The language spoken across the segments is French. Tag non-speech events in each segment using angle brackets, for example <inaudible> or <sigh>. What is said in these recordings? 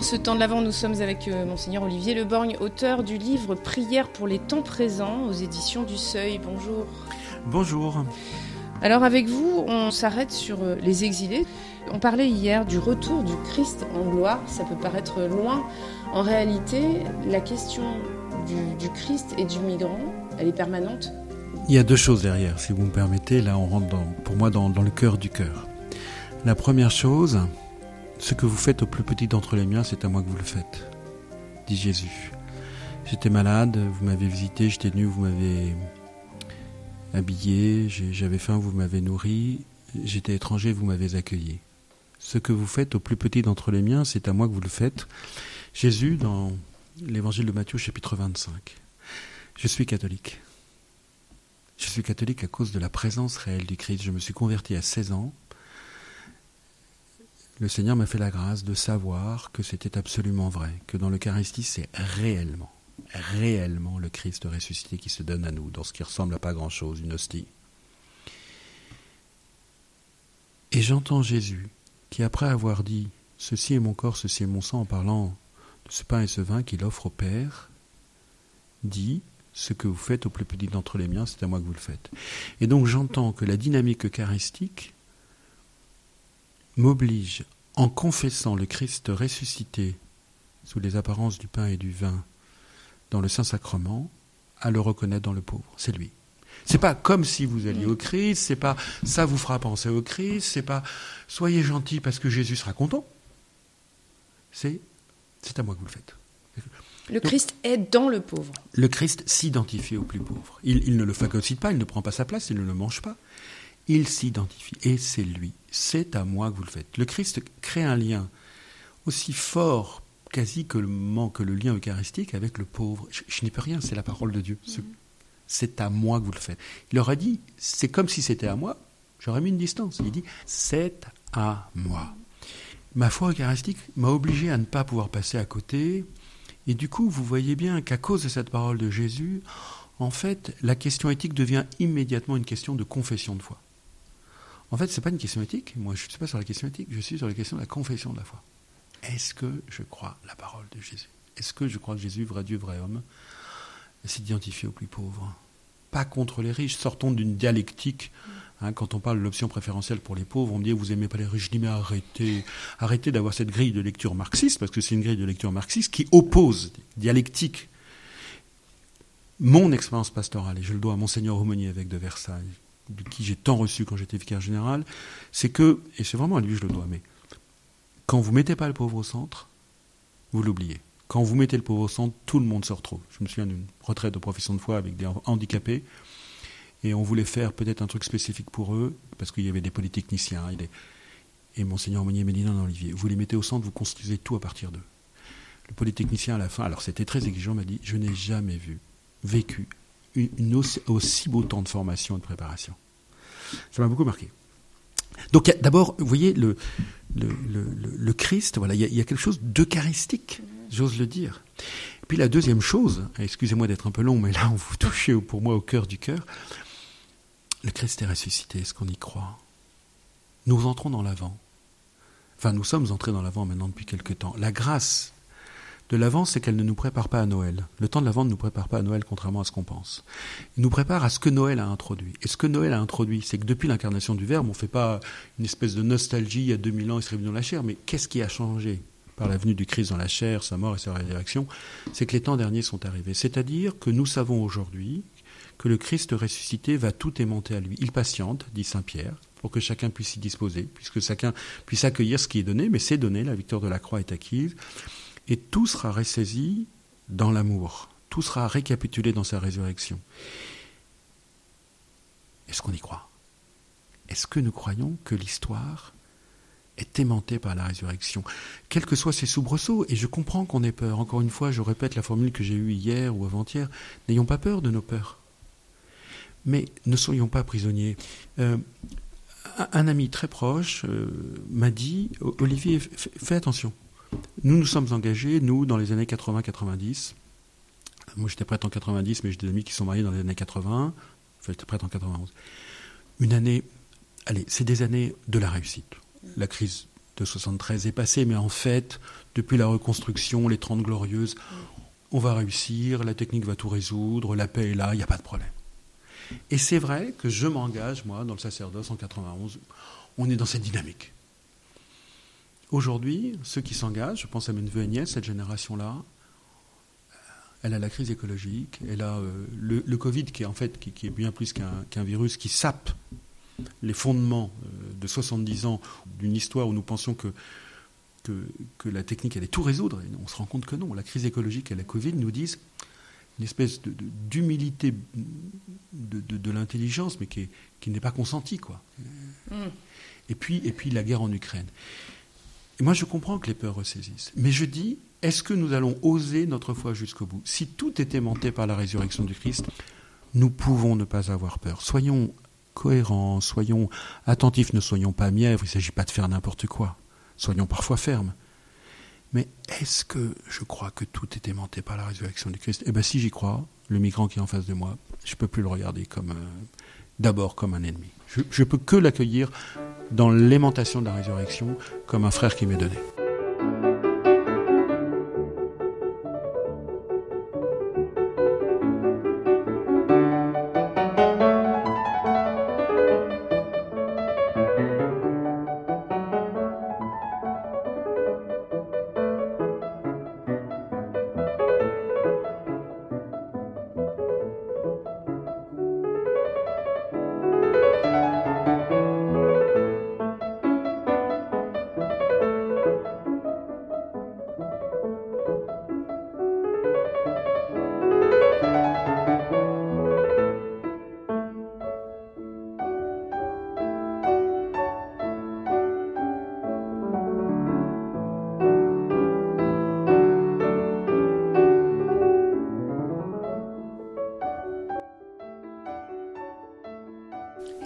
En ce temps de l'Avent, nous sommes avec euh, Monseigneur Olivier Leborgne, auteur du livre Prière pour les temps présents aux éditions du Seuil. Bonjour. Bonjour. Alors avec vous, on s'arrête sur euh, les exilés. On parlait hier du retour du Christ en gloire. Ça peut paraître loin. En réalité, la question du, Christ et du migrant, elle est permanente. Il y a deux choses derrière, si vous me permettez. Là, on rentre pour moi dans, dans le cœur du cœur. La première chose, ce que vous faites au plus petit d'entre les miens, c'est à moi que vous le faites, dit Jésus. J'étais malade, vous m'avez visité, j'étais nu, vous m'avez habillé, j'avais faim, vous m'avez nourri, j'étais étranger, vous m'avez accueilli. Ce que vous faites au plus petit d'entre les miens, c'est à moi que vous le faites. Jésus, dans l'évangile de Matthieu, chapitre 25. Je suis catholique. Je suis catholique à cause de la présence réelle du Christ. Je me suis converti à 16 ans le Seigneur m'a fait la grâce de savoir que c'était absolument vrai, que dans l'Eucharistie, c'est réellement, réellement le Christ ressuscité qui se donne à nous, dans ce qui ressemble à pas grand-chose, une hostie. Et j'entends Jésus qui, après avoir dit Ceci est mon corps, ceci est mon sang, en parlant de ce pain et ce vin qu'il offre au Père, dit Ce que vous faites au plus petit d'entre les miens, c'est à moi que vous le faites. Et donc j'entends que la dynamique eucharistique m'oblige, en confessant le Christ ressuscité sous les apparences du pain et du vin dans le Saint-Sacrement, à le reconnaître dans le pauvre. C'est lui. C'est pas comme si vous alliez au Christ, c'est pas ça vous fera penser au Christ, c'est pas soyez gentil parce que Jésus sera content. C'est c'est à moi que vous le faites. Le Christ est dans le pauvre. Le Christ s'identifie au plus pauvre. Il, il, ne le phagocyte pas, il ne prend pas sa place, il ne le mange pas il s'identifie. Et c'est lui. C'est à moi que vous le faites. Le Christ crée un lien aussi fort quasi que le, que le lien eucharistique avec le pauvre. Je, n'y peux rien, c'est la parole de Dieu. Mm-hmm. C'est à moi que vous le faites. Il leur a dit, c'est comme si c'était à moi, j'aurais mis une distance. Il dit, c'est à moi. Ma foi eucharistique m'a obligé à ne pas pouvoir passer à côté. Et du coup, vous voyez bien qu'à cause de cette parole de Jésus, en fait, la question éthique devient immédiatement une question de confession de foi. En fait, ce n'est pas une question éthique. Moi, je ne suis pas sur la question éthique, je suis sur la question de la confession de la foi. Est-ce que je crois la parole de Jésus? Est-ce que je crois que Jésus, vrai Dieu, vrai homme, s'identifie aux plus pauvres? Pas contre les riches. Sortons d'une dialectique. Hein, quand on parle de l'option préférentielle pour les pauvres, on me dit vous aimez pas les riches. Je dis mais arrêtez, arrêtez d'avoir cette grille de lecture marxiste, parce que c'est une grille de lecture marxiste qui oppose dialectique. Mon expérience pastorale, et je le dois à Monseigneur Aumonier, évêque de Versailles, de qui j'ai tant reçu quand j'étais vicaire général, c'est que, et c'est vraiment à lui que je le dois, mais quand vous mettez pas le pauvre au centre, vous l'oubliez. Quand vous mettez le pauvre au centre, tout le monde se retrouve. Je me souviens d'une retraite de profession de foi avec des handicapés, et on voulait faire peut-être un truc spécifique pour eux, parce qu'il y avait des polytechniciens. Et, Monseigneur Monnier m'a dit non, Olivier, vous les mettez au centre, vous construisez tout à partir d'eux. Le polytechnicien à la fin, alors c'était très exigeant, m'a dit, je n'ai jamais vu, vécu une, aussi, beau temps de formation et de préparation. Ça m'a beaucoup marqué. Donc d'abord, vous voyez, le, le, Christ, voilà, il y, a, quelque chose d'eucharistique, j'ose le dire. Puis la deuxième chose, excusez-moi d'être un peu long, mais là on vous touchez pour moi au cœur du cœur, le Christ est ressuscité, est-ce qu'on y croit? Nous entrons dans l'avant. Enfin, nous sommes entrés dans l'avant maintenant depuis quelque temps. La grâce de l'Avent, c'est qu'elle ne nous prépare pas à Noël. Le temps de l'Avent ne nous prépare pas à Noël, contrairement à ce qu'on pense. Il nous prépare à ce que Noël a introduit. Et ce que Noël a introduit, c'est que depuis l'incarnation du Verbe, on ne fait pas une espèce de nostalgie, il y a 2000 ans, il serait venu dans la chair, mais qu'est-ce qui a changé par la venue du Christ dans la chair, sa mort et sa résurrection? C'est que les temps derniers sont arrivés. C'est-à-dire que nous savons aujourd'hui que le Christ ressuscité va tout aimanter à lui. Il patiente, dit Saint Pierre, pour que chacun puisse y disposer, puisque chacun puisse accueillir ce qui est donné, mais c'est donné, la victoire de la croix est acquise et tout sera ressaisi dans l'amour, tout sera récapitulé dans sa résurrection. Est-ce qu'on y croit? Est-ce que nous croyons que l'histoire est aimantée par la résurrection? Quels que soient ses soubresauts, et je comprends qu'on ait peur, encore une fois, je répète la formule que j'ai eue hier ou avant-hier, n'ayons pas peur de nos peurs. Mais ne soyons pas prisonniers. Euh, un, ami très proche euh, m'a dit, Olivier, fais attention. Nous nous sommes engagés, nous, dans les années 80-90. Moi, j'étais prêtre en 90, mais j'ai des amis qui sont mariés dans les années 80. Enfin, j'étais prêtre en 91. Une année, allez, c'est des années de la réussite. La crise de 73 est passé, mais en fait, depuis la reconstruction, les 30 glorieuses, on va réussir, la technique va tout résoudre, la paix est là, il n'y a pas de problème. Et c'est vrai que je m'engage, moi, dans le sacerdoce en 91, on est dans cette dynamique. Aujourd'hui, ceux qui s'engagent, je pense à mes neveux et nièces, cette génération-là, elle a la crise écologique, elle a euh, le, Covid qui est en fait qui, est bien plus qu'un virus qui sape les fondements euh, de 70 ans d'une histoire où nous pensions que, que, la technique allait tout résoudre. Et on se rend compte que non. La crise écologique et la Covid nous disent une espèce d'humilité de, de, l'intelligence, mais qui, qui n'est pas consentie. Quoi. Mm. Et, puis, et puis la guerre en Ukraine. Et moi, je comprends que les peurs ressaisissent. Mais je dis, est-ce que nous allons oser notre foi jusqu'au bout? Si tout est aimanté par la résurrection du Christ, nous pouvons ne pas avoir peur. Soyons cohérents, soyons attentifs, ne soyons pas mièvres, il ne s'agit pas de faire n'importe quoi. Soyons parfois fermes. Mais est-ce que je crois que tout est aimanté par la résurrection du Christ? Eh bien, si j'y crois, le migrant qui est en face de moi, je ne peux plus le regarder comme d'abord comme un ennemi. Je ne peux que l'accueillir dans l'aimantation de la résurrection comme un frère qui m'est donné.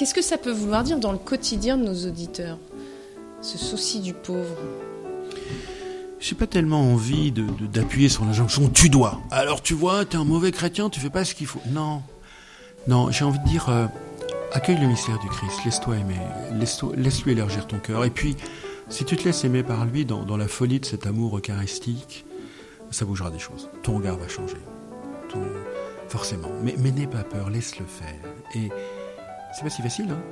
Qu'est-ce que ça peut vouloir dire dans le quotidien de nos auditeurs, ce souci du pauvre? J'ai pas tellement envie d'appuyer de, sur l'injonction tu dois. Alors tu vois, tu es un mauvais chrétien, tu fais pas ce qu'il faut. Non, non, j'ai envie de dire euh, accueille le mystère du Christ, laisse-toi aimer, laisse-lui élargir ton cœur. Et puis, si tu te laisses aimer par lui dans, dans la folie de cet amour eucharistique, ça bougera des choses. Ton regard va changer, forcément. Mais, mais n'aie pas peur, laisse-le faire. Et c'est pas si facile, hein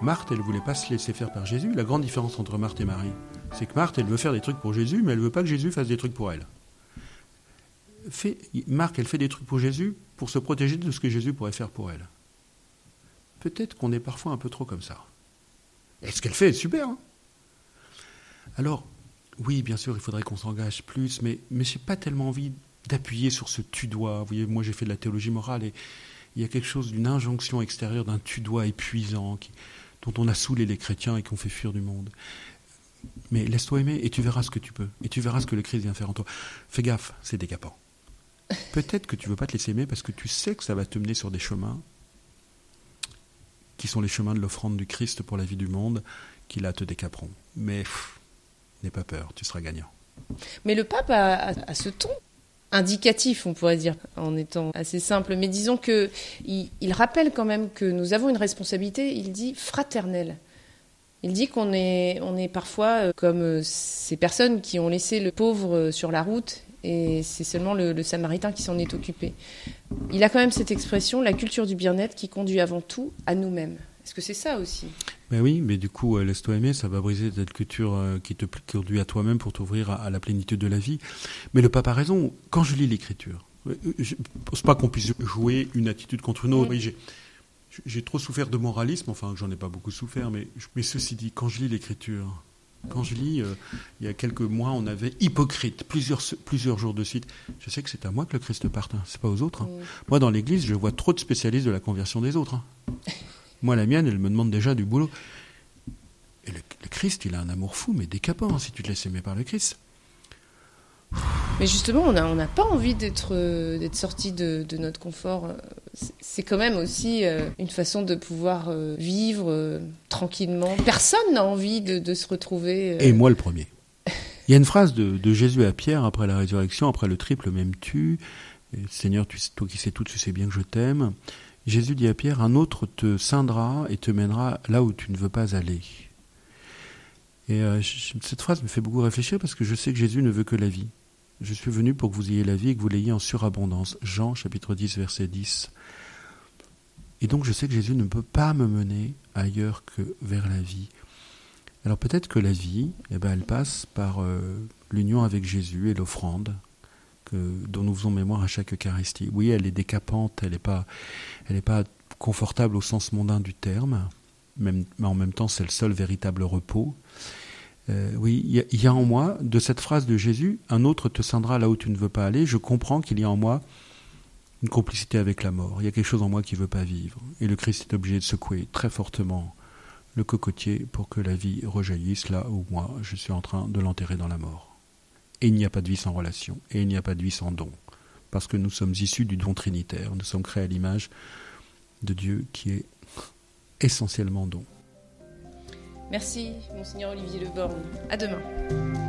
Marthe, elle voulait pas se laisser faire par Jésus. La grande différence entre Marthe et Marie, c'est que Marthe, elle veut faire des trucs pour Jésus, mais elle veut pas que Jésus fasse des trucs pour elle. Marthe, elle fait des trucs pour Jésus pour se protéger de ce que Jésus pourrait faire pour elle. Peut-être qu'on est parfois un peu trop comme ça. Et ce qu'elle fait est super. Hein Alors, oui, bien sûr, il faudrait qu'on s'engage plus, mais, mais je n'ai pas tellement envie d'appuyer sur ce tu dois. Vous voyez, moi j'ai fait de la théologie morale et il y a quelque chose d'une injonction extérieure, d'un tu-dois épuisant dont on a saoulé les chrétiens et qu'on fait fuir du monde. Mais laisse-toi aimer et tu verras ce que tu peux. Et tu verras ce que le Christ vient faire en toi. Fais gaffe, c'est décapant. <laughs> Peut-être que tu ne veux pas te laisser aimer parce que tu sais que ça va te mener sur des chemins qui sont les chemins de l'offrande du Christ pour la vie du monde, qui là te décaperont. Mais n'aie pas peur, tu seras gagnant. Mais le pape a ce ton indicatif, on pourrait dire, en étant assez simple. Mais disons que il, rappelle quand même que nous avons une responsabilité. Il dit fraternelle. Il dit qu'on est, on est parfois euh, comme euh, ces personnes qui ont laissé le pauvre euh, sur la route et c'est seulement le, le Samaritain qui s'en est occupé. Il a quand même cette expression, la culture du bien-être qui conduit avant tout à nous-mêmes. Est-ce que c'est ça aussi ben oui, mais du coup, euh, laisse-toi aimer, ça va briser cette culture euh, qui te conduit à toi-même pour t'ouvrir à, la plénitude de la vie. Mais le pape a raison. Quand je lis l'Écriture, euh, je ne pense pas qu'on puisse jouer une attitude contre une autre. j'ai trop souffert de moralisme, enfin, j'en ai pas beaucoup souffert, mais, mais ceci dit, quand je lis l'Écriture, quand je lis, il y a quelques mois, on avait hypocrite, plusieurs, plusieurs jours de suite. Je sais que c'est à moi que le Christ part, hein, c'est pas aux autres. Hein. Moi, dans l'Église, je vois trop de spécialistes de la conversion des autres. Hein. <laughs> Moi, la mienne, elle me demande déjà du boulot. Et le, Christ, il a un amour fou, mais décapant, hein, si tu te laisses aimer par le Christ. Mais justement, on n'a pas envie d'être euh, sorti de, notre confort. C'est quand même aussi euh, une façon de pouvoir euh, vivre tranquillement. Personne n'a envie de, se retrouver. Et moi le premier. Il y a une phrase de, Jésus à Pierre après la résurrection, après le triple même tu Seigneur, toi qui sais tout, tu sais bien que je t'aime. Jésus dit à Pierre, un autre te scindra et te mènera là où tu ne veux pas aller. Et euh, cette phrase me fait beaucoup réfléchir parce que je sais que Jésus ne veut que la vie. Je suis venu pour que vous ayez la vie et que vous l'ayez en surabondance. Jean chapitre 10 verset 10. Et donc je sais que Jésus ne peut pas me mener ailleurs que vers la vie. Alors peut-être que la vie, eh ben, elle passe par euh, l'union avec Jésus et l'offrande dont nous faisons mémoire à chaque Eucharistie. Oui, elle est décapante, elle n'est pas, elle pas confortable au sens mondain du terme, mais en même temps c'est le seul véritable repos. Euh, oui, il y, a en moi, de cette phrase de Jésus, un autre te scindra là où tu ne veux pas aller, je comprends qu'il y a en moi une complicité avec la mort. Il y a quelque chose en moi qui ne veut pas vivre. Et le Christ est obligé de secouer très fortement le cocotier pour que la vie rejaillisse là où moi je suis en train de l'enterrer dans la mort. Et il n'y a pas de vie sans relation, et il n'y a pas de vie sans don, parce que nous sommes issus du don trinitaire, nous sommes créés à l'image de Dieu qui est essentiellement don. Merci, monseigneur Olivier Leborgne. À demain.